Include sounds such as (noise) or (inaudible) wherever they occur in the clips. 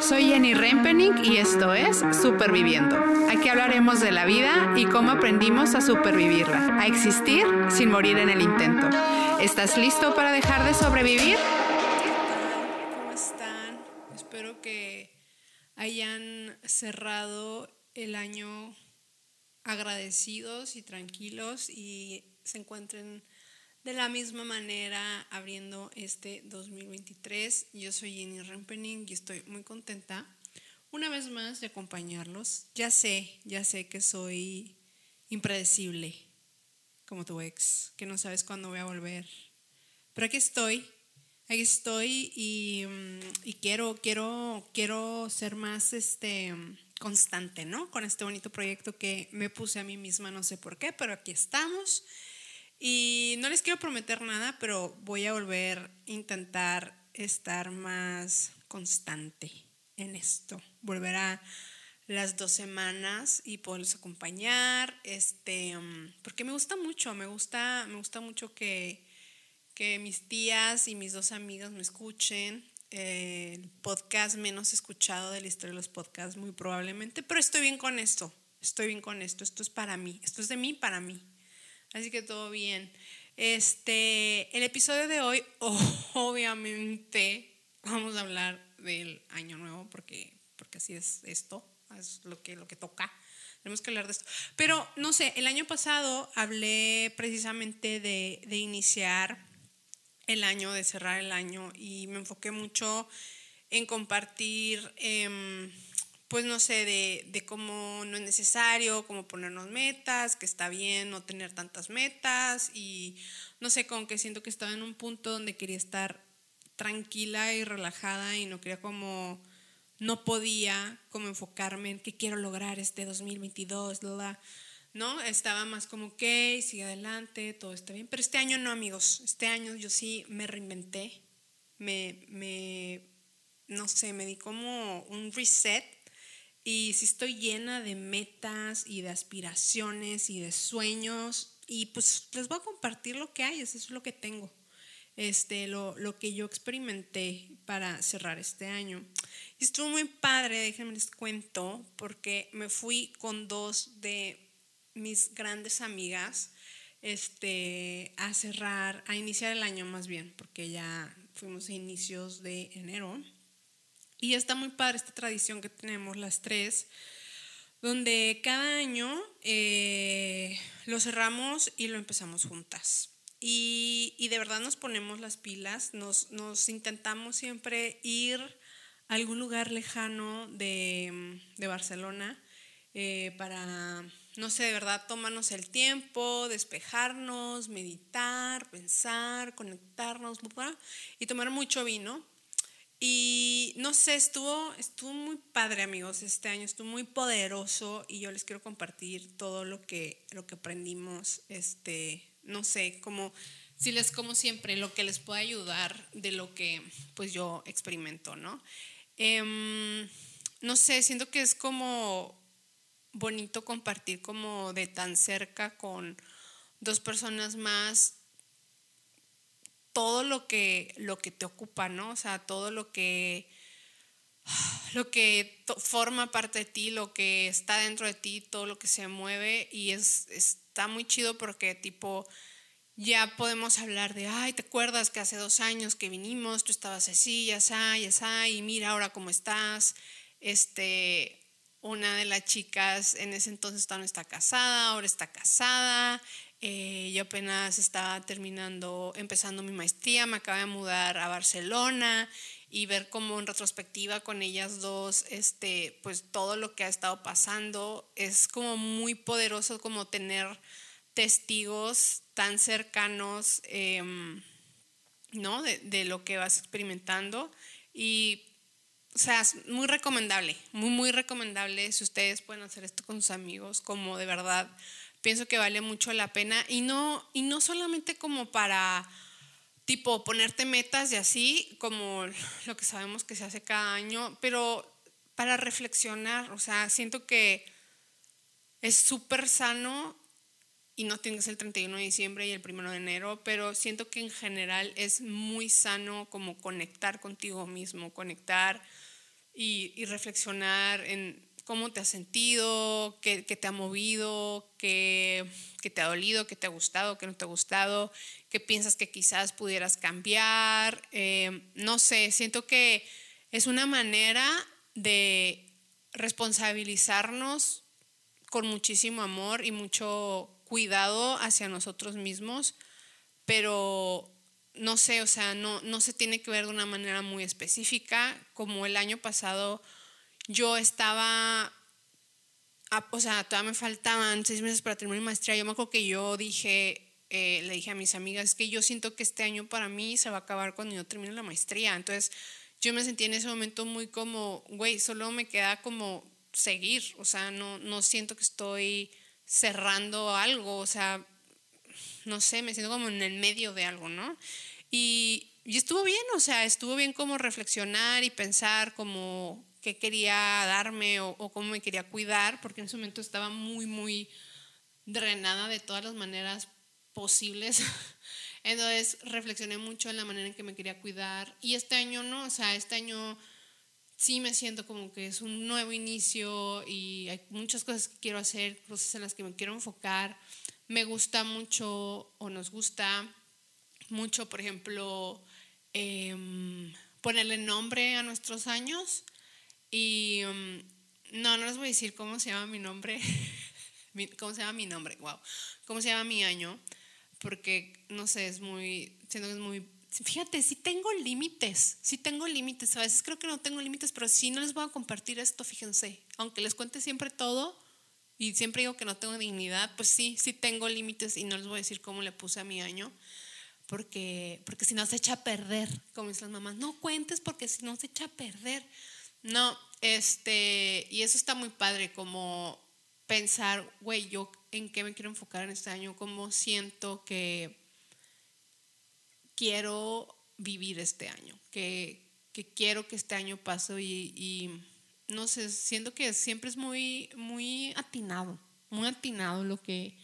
Soy Jenny Rempening y esto es Superviviendo. Aquí hablaremos de la vida y cómo aprendimos a supervivirla, a existir sin morir en el intento. ¿Estás listo para dejar de sobrevivir? ¿Cómo están? Espero que hayan cerrado el año agradecidos y tranquilos y se encuentren de la misma manera, abriendo este 2023, yo soy Jenny Rempening y estoy muy contenta una vez más de acompañarlos. Ya sé, ya sé que soy impredecible, como tu ex, que no sabes cuándo voy a volver. Pero aquí estoy, aquí estoy y, mm, y quiero, quiero, quiero ser más este, constante, ¿no? Con este bonito proyecto que me puse a mí misma, no sé por qué, pero aquí estamos. Y no les quiero prometer nada, pero voy a volver a intentar estar más constante en esto. Volver a las dos semanas y poderlos acompañar. Este, um, porque me gusta mucho, me gusta, me gusta mucho que, que mis tías y mis dos amigas me escuchen. el podcast menos escuchado de la historia de los podcasts, muy probablemente, pero estoy bien con esto. Estoy bien con esto. Esto es para mí. Esto es de mí para mí. Así que todo bien. Este, el episodio de hoy, (laughs) obviamente, vamos a hablar del año nuevo porque, porque así es esto, es lo que, lo que toca. Tenemos que hablar de esto. Pero no sé, el año pasado hablé precisamente de, de iniciar el año, de cerrar el año y me enfoqué mucho en compartir. Eh, pues no sé, de, de, cómo no es necesario, cómo ponernos metas, que está bien no tener tantas metas y no sé, como que siento que estaba en un punto donde quería estar tranquila y relajada y no quería como, no podía como enfocarme en qué quiero lograr este 2022, ¿no? Estaba más como, ok, sigue adelante, todo está bien, pero este año no, amigos, este año yo sí me reinventé, me, me no sé, me di como un reset y sí estoy llena de metas y de aspiraciones y de sueños. Y pues les voy a compartir lo que hay, eso es lo que tengo. Este, lo, lo que yo experimenté para cerrar este año. Y estuvo muy padre, déjenme les cuento, porque me fui con dos de mis grandes amigas este, a cerrar, a iniciar el año más bien, porque ya fuimos a inicios de enero y está muy padre esta tradición que tenemos las tres, donde cada año eh, lo cerramos y lo empezamos juntas. Y, de verdad nos ponemos las pilas, nos, nos, intentamos siempre ir a algún lugar lejano de, de Barcelona eh, para, no sé, de verdad tomarnos el tiempo, despejarnos, meditar, pensar, conectarnos y tomar mucho vino. Y no sé, estuvo, estuvo muy padre, amigos, este año estuvo muy poderoso y yo les quiero compartir todo lo que, lo que aprendimos, este, no sé, como, si les, como siempre, lo que les puede ayudar de lo que pues yo experimento, ¿no? Em, no sé, siento que es como bonito compartir como de tan cerca con dos personas más todo lo que, lo que te ocupa, ¿no? O sea, todo lo que, lo que forma parte de ti, lo que está dentro de ti, todo lo que se mueve y es, está muy chido porque tipo ya podemos hablar de, ay, ¿te acuerdas que hace dos años que vinimos, tú estabas así, ya está, ya está, y mira ahora cómo estás? Este, una de las chicas en ese entonces no está casada, ahora está casada, eh, yo apenas estaba terminando, empezando mi maestría, me acabo de mudar a Barcelona y ver como en retrospectiva con ellas dos, este, pues todo lo que ha estado pasando es como muy poderoso como tener testigos tan cercanos, em, ¿no? De, de, lo que vas experimentando y, o sea, es muy recomendable, muy, muy recomendable si ustedes pueden hacer esto con sus amigos, como de verdad pienso que vale mucho la pena. Y no, y no solamente como para tipo ponerte metas y así, como (laughs) lo que sabemos que se hace cada año, pero para reflexionar, o sea, siento que es súper sano y no tienes el 31 de diciembre y el 1 de enero, pero siento que en general es muy sano como conectar contigo mismo, conectar y, reflexionar en cómo te has sentido, qué, te ha movido, qué, te ha dolido, qué te ha gustado, qué no te ha gustado, qué piensas que quizás pudieras cambiar. Eh, no sé, siento que es una manera de responsabilizarnos con muchísimo amor y mucho cuidado hacia nosotros mismos, pero no sé, o sea, no, no se tiene que ver de una manera muy específica. Como el año pasado yo estaba, o sea, todavía me faltaban seis meses para terminar mi maestría. Yo me acuerdo que yo dije, eh, le dije a mis amigas, es que yo siento que este año para mí se va a acabar cuando yo termine la maestría. Entonces yo me sentí en ese momento muy como, güey, solo me queda como seguir, o sea, no, no siento que estoy cerrando algo, o sea, no sé, me siento como en el medio de algo, ¿no? Y, estuvo bien, o sea, estuvo bien como reflexionar y pensar como qué quería darme o, o, cómo me quería cuidar, porque en ese momento estaba muy, muy drenada de todas las maneras posibles. (laughs) Entonces reflexioné mucho en la manera en que me quería cuidar. Y este año no, o sea, este año sí me siento como que es un nuevo inicio y hay muchas cosas que quiero hacer, cosas en las que me quiero enfocar. Me gusta mucho o nos gusta mucho, por ejemplo, em, ponerle nombre a nuestros años. Y em, no, no les voy a decir cómo se llama mi nombre. (laughs) ¿Cómo se llama mi nombre? Wow. ¿Cómo se llama mi año? porque, no sé, es muy, siento que muy... Fíjate, sí tengo límites, sí tengo límites. A veces creo que no tengo límites, pero sí no les voy a compartir esto, fíjense. Aunque les cuente siempre todo y siempre digo que no tengo dignidad, pues sí, sí tengo límites y no les voy a decir cómo le puse a mi año, porque, porque si no se echa a perder, como dicen las mamás. No cuentes porque si no se echa a perder. No, este, y eso está muy padre, como pensar, güey, yo en qué me quiero enfocar en este año, cómo siento que quiero vivir este año, que, quiero que este año pase y, no sé, siento que siempre es muy, muy atinado, muy atinado lo que,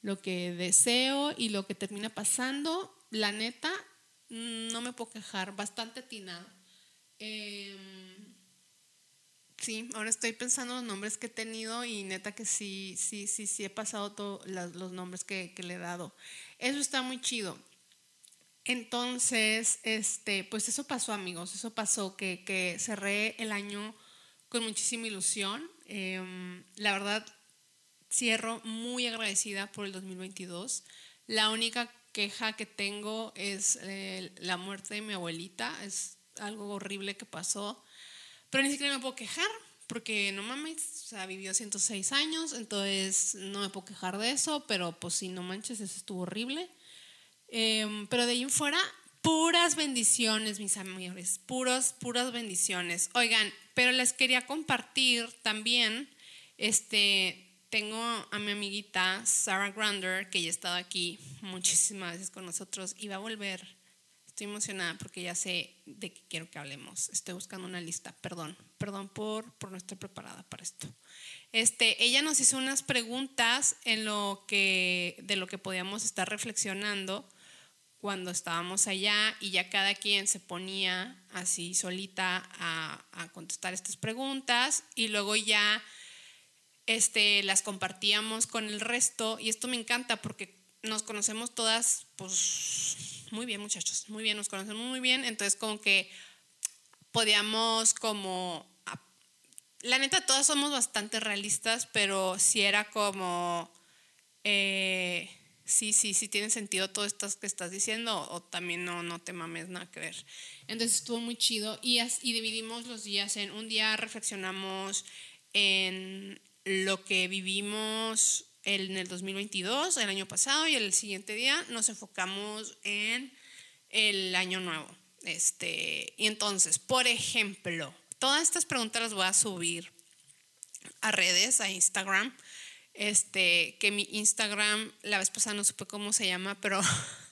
lo que deseo y lo que termina pasando. La neta, no me puedo quejar, bastante atinado. Eh, Sí, ahora estoy pensando en los nombres que he tenido y neta que sí, sí, sí, sí he pasado todos los nombres que, le he dado. Eso está muy chido. Entonces, este, pues eso pasó, amigos, eso pasó, que, que cerré el año con muchísima ilusión. Em, la verdad, cierro muy agradecida por el 2022. La única queja que tengo es eh, la muerte de mi abuelita, es algo horrible que pasó. Pero ni siquiera me puedo quejar, porque no mames, o sea, vivió 106 años, entonces no me puedo quejar de eso, pero pues sí, no manches, eso estuvo horrible. Em, pero de ahí en fuera, puras bendiciones, mis amigos, puras, puras bendiciones. Oigan, pero les quería compartir también, este, tengo a mi amiguita Sarah Grander, que ya ha estado aquí muchísimas veces con nosotros y va a volver Estoy emocionada porque ya sé de qué quiero que hablemos. Estoy buscando una lista. Perdón, perdón por, por no estar preparada para esto. Este, ella nos hizo unas preguntas en lo que, de lo que podíamos estar reflexionando cuando estábamos allá y ya cada quien se ponía así solita a, a contestar estas preguntas y luego ya este, las compartíamos con el resto y esto me encanta porque nos conocemos todas pues muy bien muchachos, muy bien, nos conocemos muy bien, entonces como que podíamos como, la neta todas somos bastante realistas, pero si era como, eh, sí, sí, sí tiene sentido todo esto que estás diciendo o también no, no te mames nada que ver. Entonces estuvo muy chido. Y, y dividimos los días en un día reflexionamos en lo que vivimos en el 2022, el año pasado, y el siguiente día nos enfocamos en el año nuevo. Este, y entonces, por ejemplo, todas estas preguntas las voy a subir a redes, a Instagram. Este, que mi Instagram, la vez pasada no supe cómo se llama, pero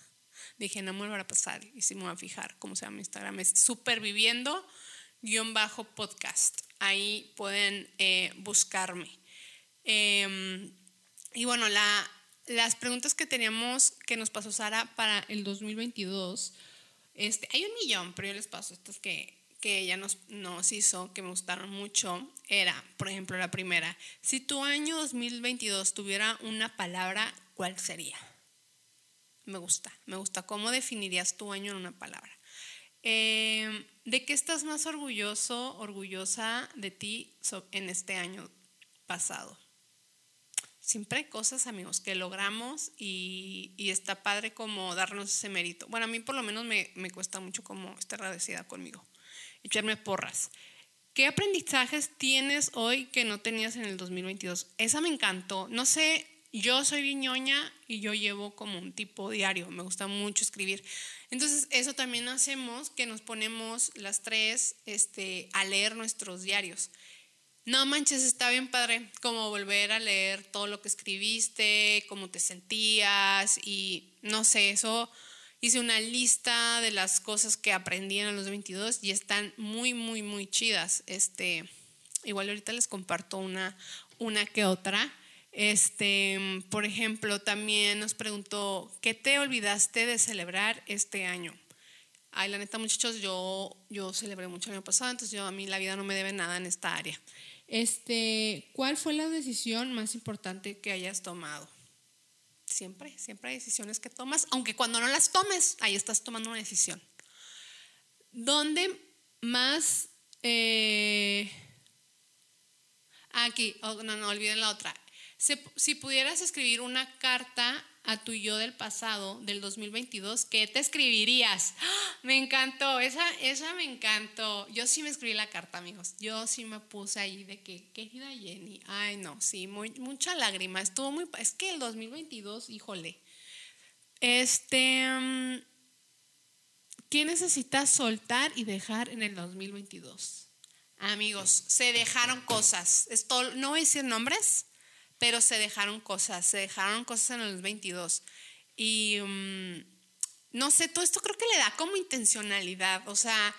(laughs) dije, no me va a pasar y sí me voy a fijar cómo se llama mi Instagram. Es superviviendo-podcast. Ahí pueden eh, buscarme. Eh, y bueno, la, las preguntas que teníamos que nos pasó Sara para el 2022, este, hay un millón, pero yo les paso estas que, que ella nos, nos hizo, que me gustaron mucho, era, por ejemplo, la primera, si tu año 2022 tuviera una palabra, ¿cuál sería? Me gusta, me gusta. ¿Cómo definirías tu año en una palabra? Eh, ¿De qué estás más orgulloso, orgullosa de ti en este año pasado? Siempre hay cosas, amigos, que logramos y, está padre como darnos ese mérito. Bueno, a mí por lo menos me, me cuesta mucho como estar agradecida conmigo echarme porras. ¿Qué aprendizajes tienes hoy que no tenías en el 2022? Esa me encantó. No sé, yo soy viñoña y yo llevo como un tipo diario. Me gusta mucho escribir. Entonces, eso también hacemos que nos ponemos las tres este, a leer nuestros diarios. No manches, está bien padre como volver a leer todo lo que escribiste, cómo te sentías y no sé, eso hice una lista de las cosas que aprendí en los 22 y están muy, muy, muy chidas. Este, igual ahorita les comparto una, una que otra. Este, por ejemplo, también nos preguntó, ¿qué te olvidaste de celebrar este año? Ay, la neta, muchachos, yo, yo celebré mucho el año pasado, entonces yo, a mí la vida no me debe nada en esta área. Este, ¿cuál fue la decisión más importante que hayas tomado? Siempre, siempre hay decisiones que tomas, aunque cuando no las tomes, ahí estás tomando una decisión. ¿Dónde más... Eh, aquí, oh, no, no, olviden la otra. Si, pudieras escribir una carta a tu yo del pasado, del 2022, ¿qué te escribirías? ¡Ah! Me encantó, esa, esa me encantó. Yo sí me escribí la carta, amigos. Yo sí me puse ahí de que, querida Jenny, ay no, sí, muy, mucha lágrima. Estuvo muy, es que el 2022, híjole. Este, mm, ¿qué necesitas soltar y dejar en el 2022? Amigos, se dejaron cosas. Esto, no voy a decir nombres, pero se dejaron cosas, se dejaron cosas en los 22. Y mm, no sé, todo esto creo que le da como intencionalidad, o sea,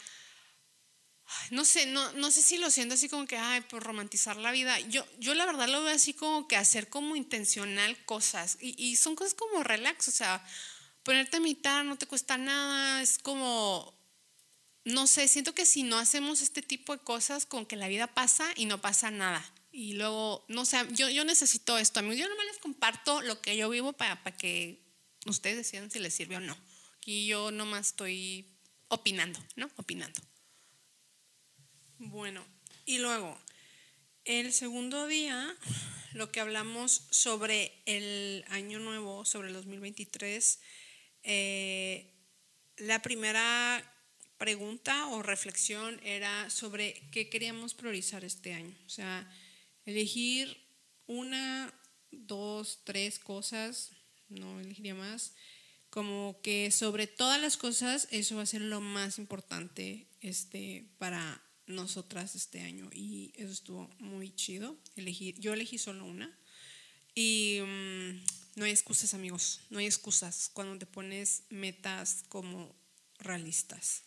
no sé, no, no sé si lo siento así como que, ay, por romantizar la vida. Yo, yo la verdad lo veo así como que hacer como intencional cosas. Y, y son cosas como relax, o sea, ponerte a mitad no te cuesta nada, es como, no sé, siento que si no hacemos este tipo de cosas, con que la vida pasa y no pasa nada. Y luego, no sé, yo, yo necesito esto. Yo nomás les comparto lo que yo vivo para, para que ustedes decidan si les sirve o no. Aquí yo nomás estoy opinando, ¿no? Opinando. Bueno, y luego, el segundo día, lo que hablamos sobre el año nuevo, sobre el 2023, eh, la primera pregunta o reflexión era sobre qué queríamos priorizar este año. O sea, elegir una, dos, tres cosas, no elegiría más, como que sobre todas las cosas eso va a ser lo más importante este, para nosotras este año y eso estuvo muy chido. Elegir, yo elegí solo una y mm, no hay excusas amigos, no hay excusas cuando te pones metas como realistas.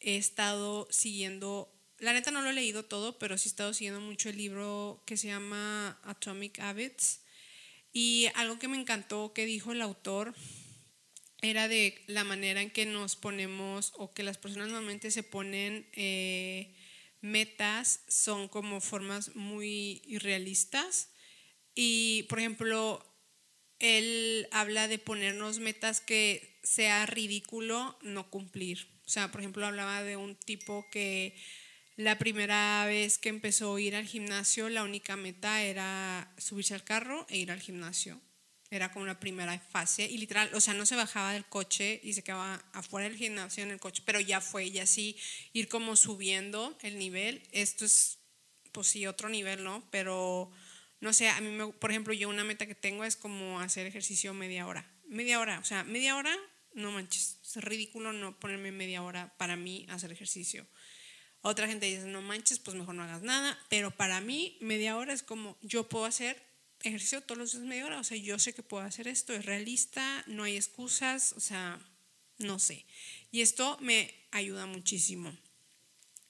He estado siguiendo la neta no lo he leído todo, pero sí he estado siguiendo mucho el libro que se llama Atomic Habits. Y algo que me encantó que dijo el autor era de la manera en que nos ponemos o que las personas normalmente se ponen eh, metas son como formas muy irrealistas. Y, por ejemplo, él habla de ponernos metas que sea ridículo no cumplir. O sea, por ejemplo, hablaba de un tipo que la primera vez que empezó a ir al gimnasio, la única meta era subirse al carro e ir al gimnasio. Era como la primera fase y literal, o sea, no se bajaba del coche y se quedaba afuera del gimnasio en el coche, pero ya fue, y así ir como subiendo el nivel. Esto es, pues sí, otro nivel, ¿no? Pero, no sé, a mí, por ejemplo, yo una meta que tengo es como hacer ejercicio media hora. Media hora, o sea, media hora, no manches, es ridículo no ponerme media hora para mí hacer ejercicio. Otra gente dice, no manches, pues mejor no hagas nada. Pero para mí, media hora es como, yo puedo hacer ejercicio todos los días media hora. O sea, yo sé que puedo hacer esto, es realista, no hay excusas, o sea, no sé. Y esto me ayuda muchísimo.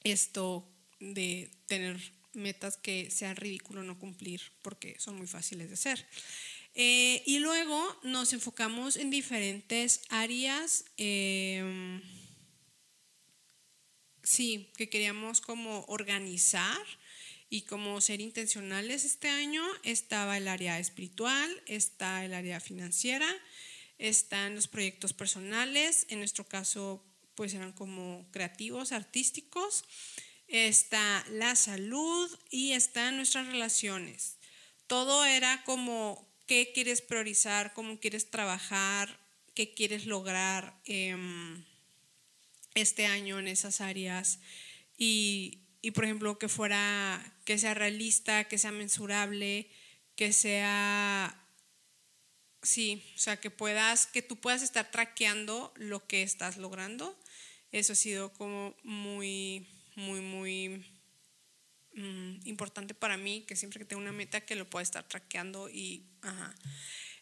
Esto de tener metas que sean ridículo no cumplir, porque son muy fáciles de hacer. Eh, y luego nos enfocamos en diferentes áreas. Eh, sí, que queríamos como organizar y como ser intencionales este año. Estaba el área espiritual, está el área financiera, están los proyectos personales, en nuestro caso pues eran como creativos, artísticos, está la salud y están nuestras relaciones. Todo era como qué quieres priorizar, cómo quieres trabajar, qué quieres lograr em, este año en esas áreas y, por ejemplo que fuera que sea realista, que sea mensurable, que sea sí, o sea, que puedas que tú puedas estar traqueando lo que estás logrando. Eso ha sido como muy muy muy mm, importante para mí, que siempre que tengo una meta que lo pueda estar traqueando y ajá.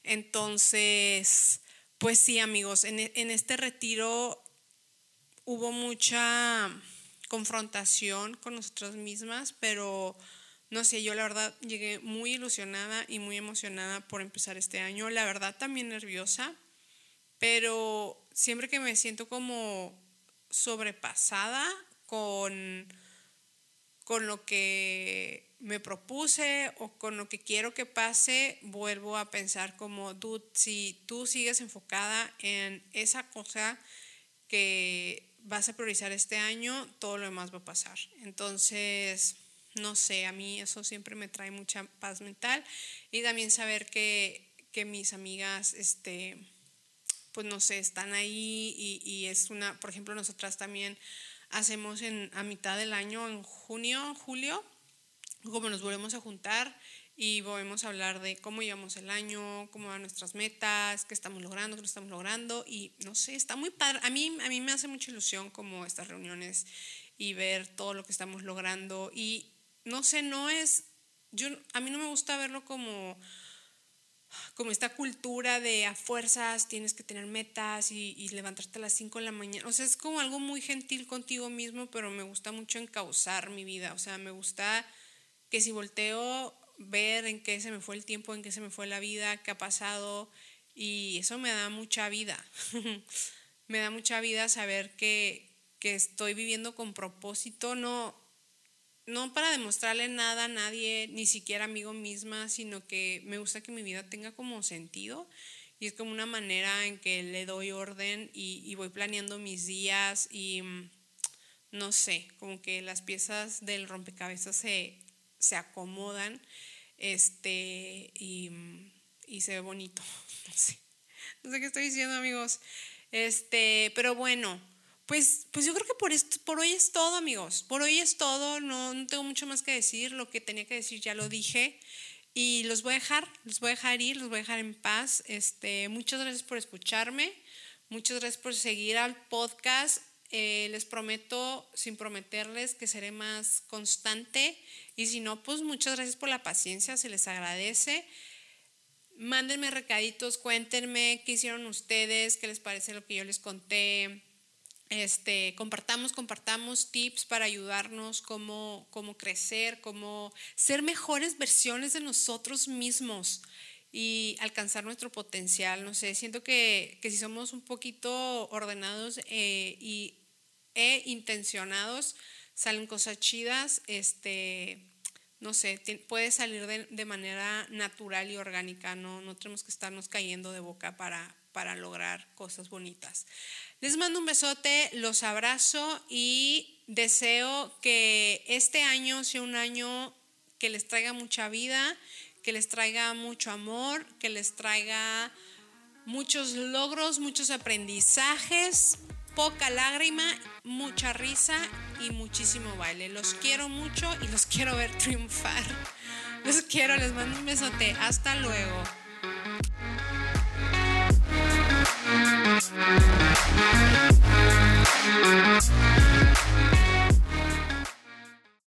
Entonces, pues sí, amigos, en, en este retiro hubo mucha confrontación con nosotras mismas, pero no sé, yo la verdad llegué muy ilusionada y muy emocionada por empezar este año, la verdad también nerviosa, pero siempre que me siento como sobrepasada con, con lo que me propuse o con lo que quiero que pase, vuelvo a pensar como, dude, si tú sigues enfocada en esa cosa que vas a priorizar este año, todo lo demás va a pasar. Entonces, no sé, a mí eso siempre me trae mucha paz mental y también saber que, que mis amigas, este, pues no sé, están ahí y, y es una, por ejemplo, nosotras también hacemos en, a mitad del año, en junio, julio, como nos volvemos a juntar y volvemos a hablar de cómo llevamos el año, cómo van nuestras metas, qué estamos logrando, qué no estamos logrando y no sé, está muy padre. A mí, a mí me hace mucha ilusión como estas reuniones y ver todo lo que estamos logrando y no sé, no es, yo, a mí no me gusta verlo como como esta cultura de a fuerzas tienes que tener metas y, y, levantarte a las 5 de la mañana. O sea, es como algo muy gentil contigo mismo, pero me gusta mucho encauzar mi vida. O sea, me gusta que si volteo, ver en qué se me fue el tiempo, en qué se me fue la vida, qué ha pasado, y eso me da mucha vida. (laughs) me da mucha vida saber que, que estoy viviendo con propósito, no, no para demostrarle nada a nadie, ni siquiera a mí misma, sino que me gusta que mi vida tenga como sentido y es como una manera en que le doy orden y, y voy planeando mis días y mm, no sé, como que las piezas del rompecabezas se, se acomodan este, y, y, se ve bonito. (laughs) No sé. no sé qué estoy diciendo, amigos. Este, pero bueno, pues, pues yo creo que por, esto, por hoy es todo, amigos. Por hoy es todo. No, tengo mucho más que decir. Lo que tenía que decir ya lo dije. Y los voy a dejar, los voy a dejar ir, los voy a dejar en paz. Este, muchas gracias por escucharme. Muchas gracias por seguir al podcast. Eh, les prometo, sin prometerles, que seré más constante. Y si no, pues muchas gracias por la paciencia, se les agradece. Mándenme recaditos, cuéntenme qué hicieron ustedes, qué les parece lo que yo les conté. Este, compartamos, compartamos tips para ayudarnos, cómo, cómo crecer, cómo ser mejores versiones de nosotros mismos y alcanzar nuestro potencial. No sé, siento que, que si somos un poquito ordenados eh, y e intencionados, salen cosas chidas, este, no sé, puede salir de, manera natural y orgánica, no, no tenemos que estarnos cayendo de boca para, para lograr cosas bonitas. Les mando un besote, los abrazo y deseo que este año sea un año que les traiga mucha vida, que les traiga mucho amor, que les traiga muchos logros, muchos aprendizajes, poca lágrima, mucha risa y muchísimo baile. Los quiero mucho y los quiero ver triunfar. Los quiero, les mando un besote. Hasta luego.